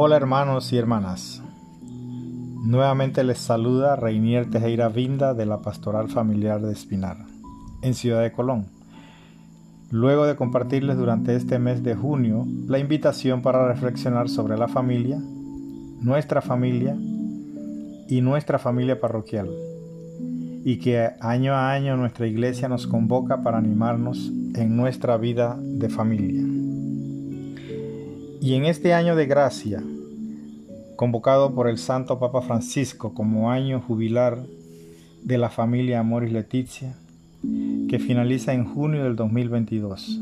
Hola hermanos y hermanas. Nuevamente les saluda Reinier Tejera Vinda de la Pastoral Familiar de Espinar, en Ciudad de Colón. Luego de compartirles durante este mes de junio la invitación para reflexionar sobre la familia, nuestra familia y nuestra familia parroquial, y que año a año nuestra iglesia nos convoca para animarnos en nuestra vida de familia. Y en este año de gracia, convocado por el Santo Papa Francisco como año jubilar de la familia Amoris Leticia, que finaliza en junio del 2022,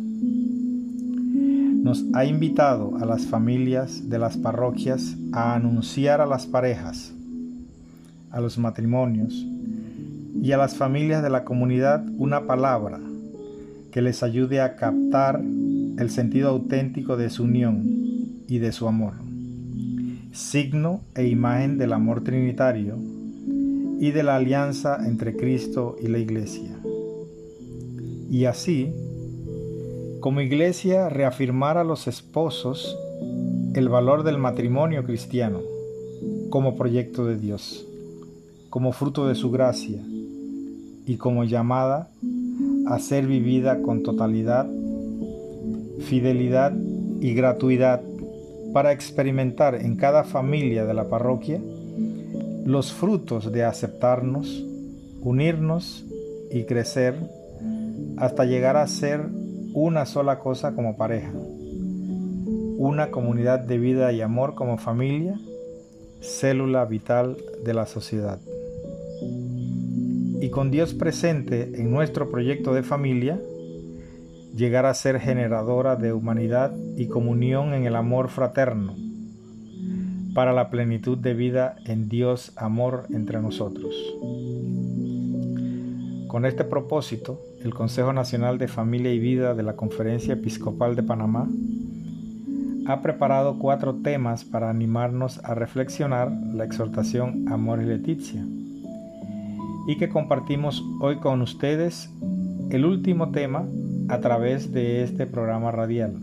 nos ha invitado a las familias de las parroquias a anunciar a las parejas, a los matrimonios y a las familias de la comunidad una palabra que les ayude a captar el sentido auténtico de su unión y de su amor, signo e imagen del amor trinitario y de la alianza entre Cristo y la Iglesia. Y así, como Iglesia, reafirmar a los esposos el valor del matrimonio cristiano como proyecto de Dios, como fruto de su gracia y como llamada a ser vivida con totalidad, fidelidad y gratuidad para experimentar en cada familia de la parroquia los frutos de aceptarnos, unirnos y crecer hasta llegar a ser una sola cosa como pareja, una comunidad de vida y amor como familia, célula vital de la sociedad. Y con Dios presente en nuestro proyecto de familia, llegar a ser generadora de humanidad y comunión en el amor fraterno, para la plenitud de vida en Dios amor entre nosotros. Con este propósito, el Consejo Nacional de Familia y Vida de la Conferencia Episcopal de Panamá ha preparado cuatro temas para animarnos a reflexionar la exhortación Amor y Leticia y que compartimos hoy con ustedes el último tema a través de este programa radial.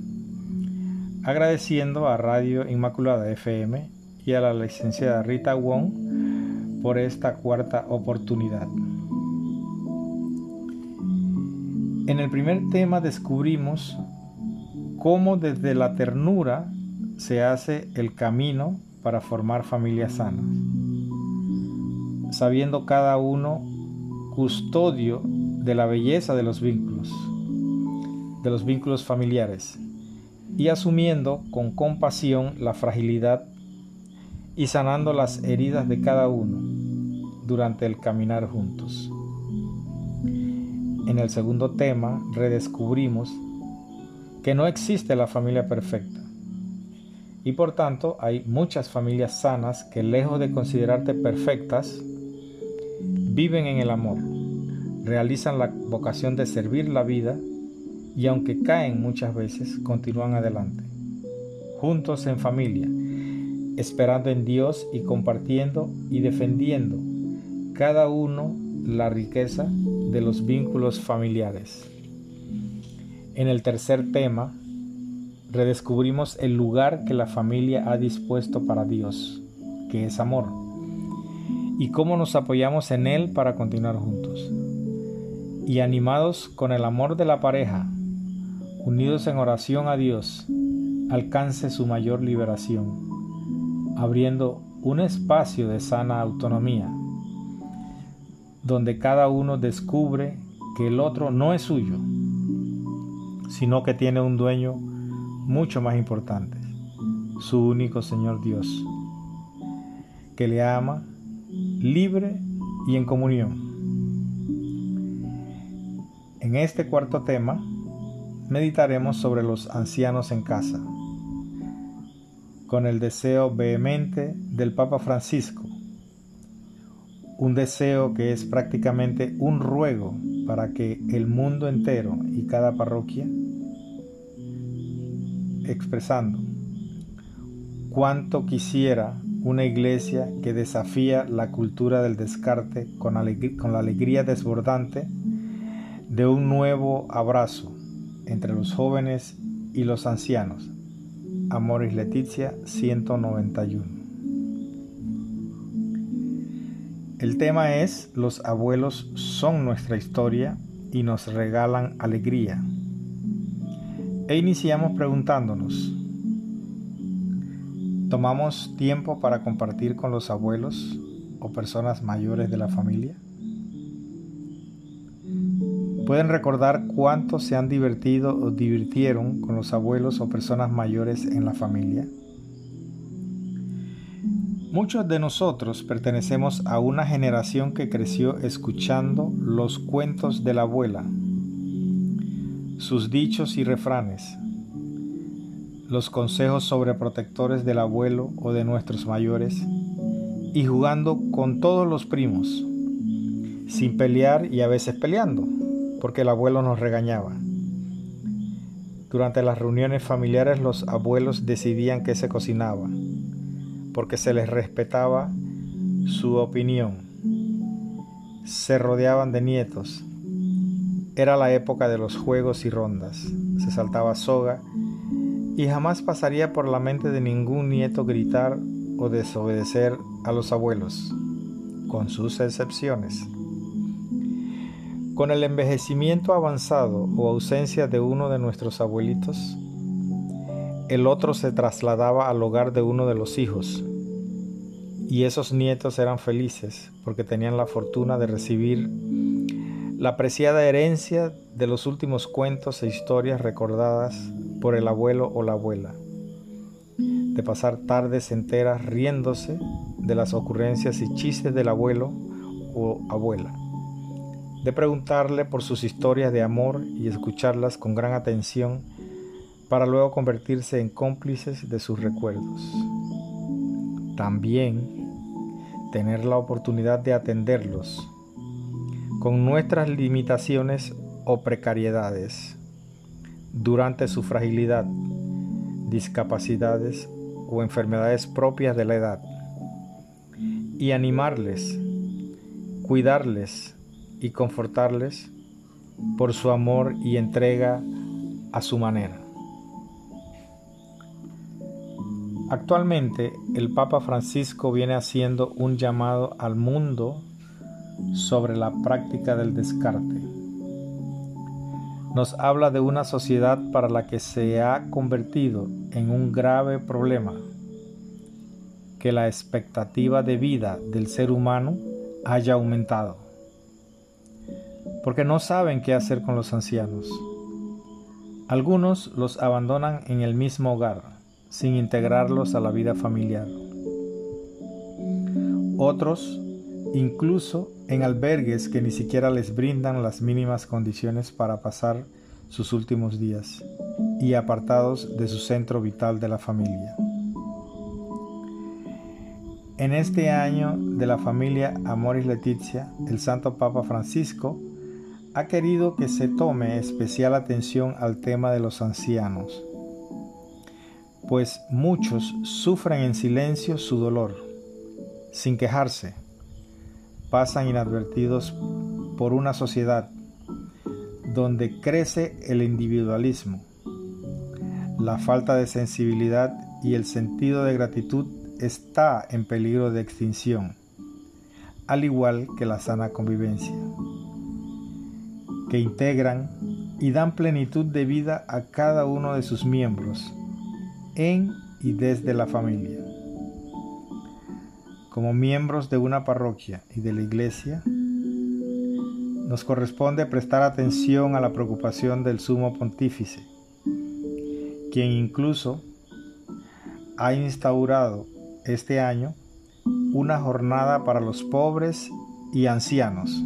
Agradeciendo a Radio Inmaculada FM y a la licenciada Rita Wong por esta cuarta oportunidad. En el primer tema descubrimos cómo desde la ternura se hace el camino para formar familias sanas, sabiendo cada uno custodio de la belleza de los vínculos de los vínculos familiares y asumiendo con compasión la fragilidad y sanando las heridas de cada uno durante el caminar juntos. En el segundo tema redescubrimos que no existe la familia perfecta y por tanto hay muchas familias sanas que lejos de considerarte perfectas, viven en el amor, realizan la vocación de servir la vida y aunque caen muchas veces, continúan adelante, juntos en familia, esperando en Dios y compartiendo y defendiendo cada uno la riqueza de los vínculos familiares. En el tercer tema, redescubrimos el lugar que la familia ha dispuesto para Dios, que es amor, y cómo nos apoyamos en Él para continuar juntos. Y animados con el amor de la pareja, unidos en oración a Dios, alcance su mayor liberación, abriendo un espacio de sana autonomía, donde cada uno descubre que el otro no es suyo, sino que tiene un dueño mucho más importante, su único Señor Dios, que le ama libre y en comunión. En este cuarto tema, meditaremos sobre los ancianos en casa, con el deseo vehemente del Papa Francisco, un deseo que es prácticamente un ruego para que el mundo entero y cada parroquia, expresando cuánto quisiera una iglesia que desafía la cultura del descarte con, con la alegría desbordante de un nuevo abrazo entre los jóvenes y los ancianos, Amoris Leticia 191. El tema es Los abuelos son nuestra historia y nos regalan alegría. E iniciamos preguntándonos, ¿tomamos tiempo para compartir con los abuelos o personas mayores de la familia? ¿Pueden recordar cuánto se han divertido o divirtieron con los abuelos o personas mayores en la familia? Muchos de nosotros pertenecemos a una generación que creció escuchando los cuentos de la abuela, sus dichos y refranes, los consejos sobreprotectores del abuelo o de nuestros mayores, y jugando con todos los primos, sin pelear y a veces peleando porque el abuelo nos regañaba. Durante las reuniones familiares los abuelos decidían qué se cocinaba, porque se les respetaba su opinión. Se rodeaban de nietos. Era la época de los juegos y rondas. Se saltaba soga y jamás pasaría por la mente de ningún nieto gritar o desobedecer a los abuelos, con sus excepciones. Con el envejecimiento avanzado o ausencia de uno de nuestros abuelitos, el otro se trasladaba al hogar de uno de los hijos, y esos nietos eran felices porque tenían la fortuna de recibir la apreciada herencia de los últimos cuentos e historias recordadas por el abuelo o la abuela, de pasar tardes enteras riéndose de las ocurrencias y chistes del abuelo o abuela de preguntarle por sus historias de amor y escucharlas con gran atención para luego convertirse en cómplices de sus recuerdos. También tener la oportunidad de atenderlos con nuestras limitaciones o precariedades durante su fragilidad, discapacidades o enfermedades propias de la edad y animarles, cuidarles, y confortarles por su amor y entrega a su manera. Actualmente el Papa Francisco viene haciendo un llamado al mundo sobre la práctica del descarte. Nos habla de una sociedad para la que se ha convertido en un grave problema, que la expectativa de vida del ser humano haya aumentado porque no saben qué hacer con los ancianos. Algunos los abandonan en el mismo hogar, sin integrarlos a la vida familiar. Otros, incluso en albergues que ni siquiera les brindan las mínimas condiciones para pasar sus últimos días y apartados de su centro vital de la familia. En este año de la familia Amoris Leticia, el Santo Papa Francisco ha querido que se tome especial atención al tema de los ancianos, pues muchos sufren en silencio su dolor, sin quejarse, pasan inadvertidos por una sociedad donde crece el individualismo, la falta de sensibilidad y el sentido de gratitud está en peligro de extinción, al igual que la sana convivencia que integran y dan plenitud de vida a cada uno de sus miembros, en y desde la familia. Como miembros de una parroquia y de la iglesia, nos corresponde prestar atención a la preocupación del sumo pontífice, quien incluso ha instaurado este año una jornada para los pobres y ancianos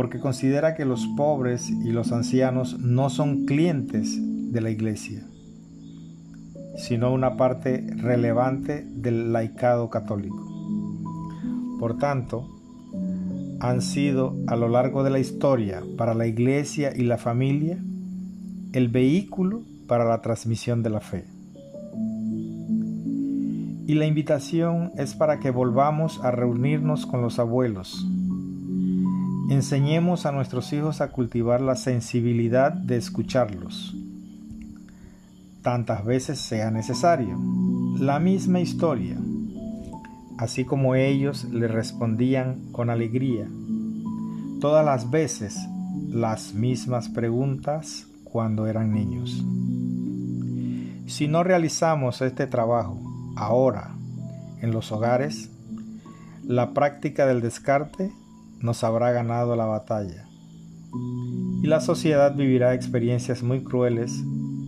porque considera que los pobres y los ancianos no son clientes de la iglesia, sino una parte relevante del laicado católico. Por tanto, han sido a lo largo de la historia para la iglesia y la familia el vehículo para la transmisión de la fe. Y la invitación es para que volvamos a reunirnos con los abuelos, Enseñemos a nuestros hijos a cultivar la sensibilidad de escucharlos, tantas veces sea necesario. La misma historia, así como ellos le respondían con alegría. Todas las veces las mismas preguntas cuando eran niños. Si no realizamos este trabajo ahora en los hogares, la práctica del descarte nos habrá ganado la batalla y la sociedad vivirá experiencias muy crueles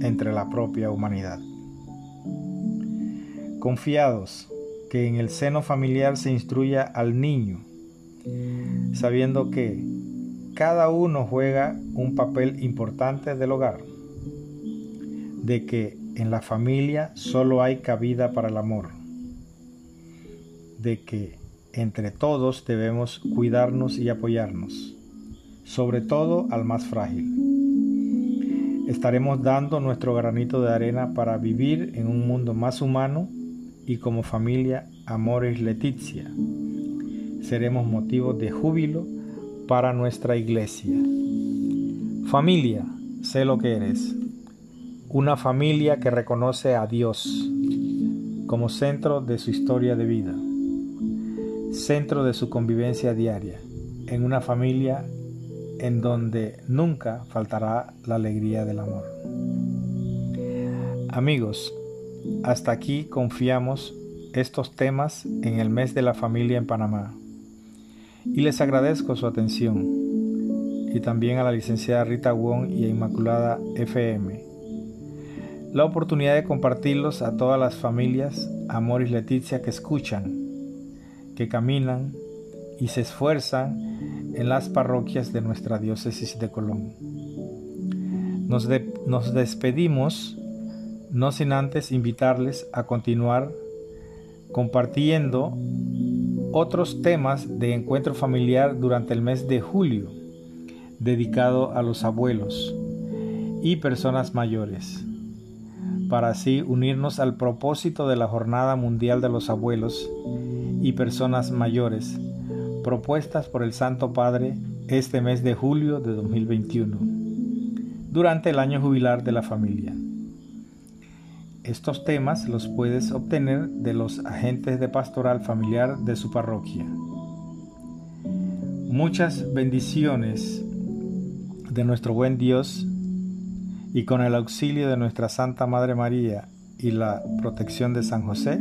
entre la propia humanidad. Confiados que en el seno familiar se instruya al niño, sabiendo que cada uno juega un papel importante del hogar, de que en la familia solo hay cabida para el amor, de que entre todos debemos cuidarnos y apoyarnos, sobre todo al más frágil. Estaremos dando nuestro granito de arena para vivir en un mundo más humano y como familia Amores Leticia. Seremos motivos de júbilo para nuestra iglesia. Familia, sé lo que eres. Una familia que reconoce a Dios como centro de su historia de vida centro de su convivencia diaria, en una familia en donde nunca faltará la alegría del amor. Amigos, hasta aquí confiamos estos temas en el mes de la familia en Panamá. Y les agradezco su atención. Y también a la licenciada Rita Wong y a Inmaculada FM la oportunidad de compartirlos a todas las familias Amor y Leticia que escuchan que caminan y se esfuerzan en las parroquias de nuestra diócesis de Colón. Nos, nos despedimos no sin antes invitarles a continuar compartiendo otros temas de encuentro familiar durante el mes de julio, dedicado a los abuelos y personas mayores, para así unirnos al propósito de la Jornada Mundial de los Abuelos y personas mayores, propuestas por el Santo Padre este mes de julio de 2021, durante el año jubilar de la familia. Estos temas los puedes obtener de los agentes de pastoral familiar de su parroquia. Muchas bendiciones de nuestro buen Dios y con el auxilio de nuestra Santa Madre María y la protección de San José,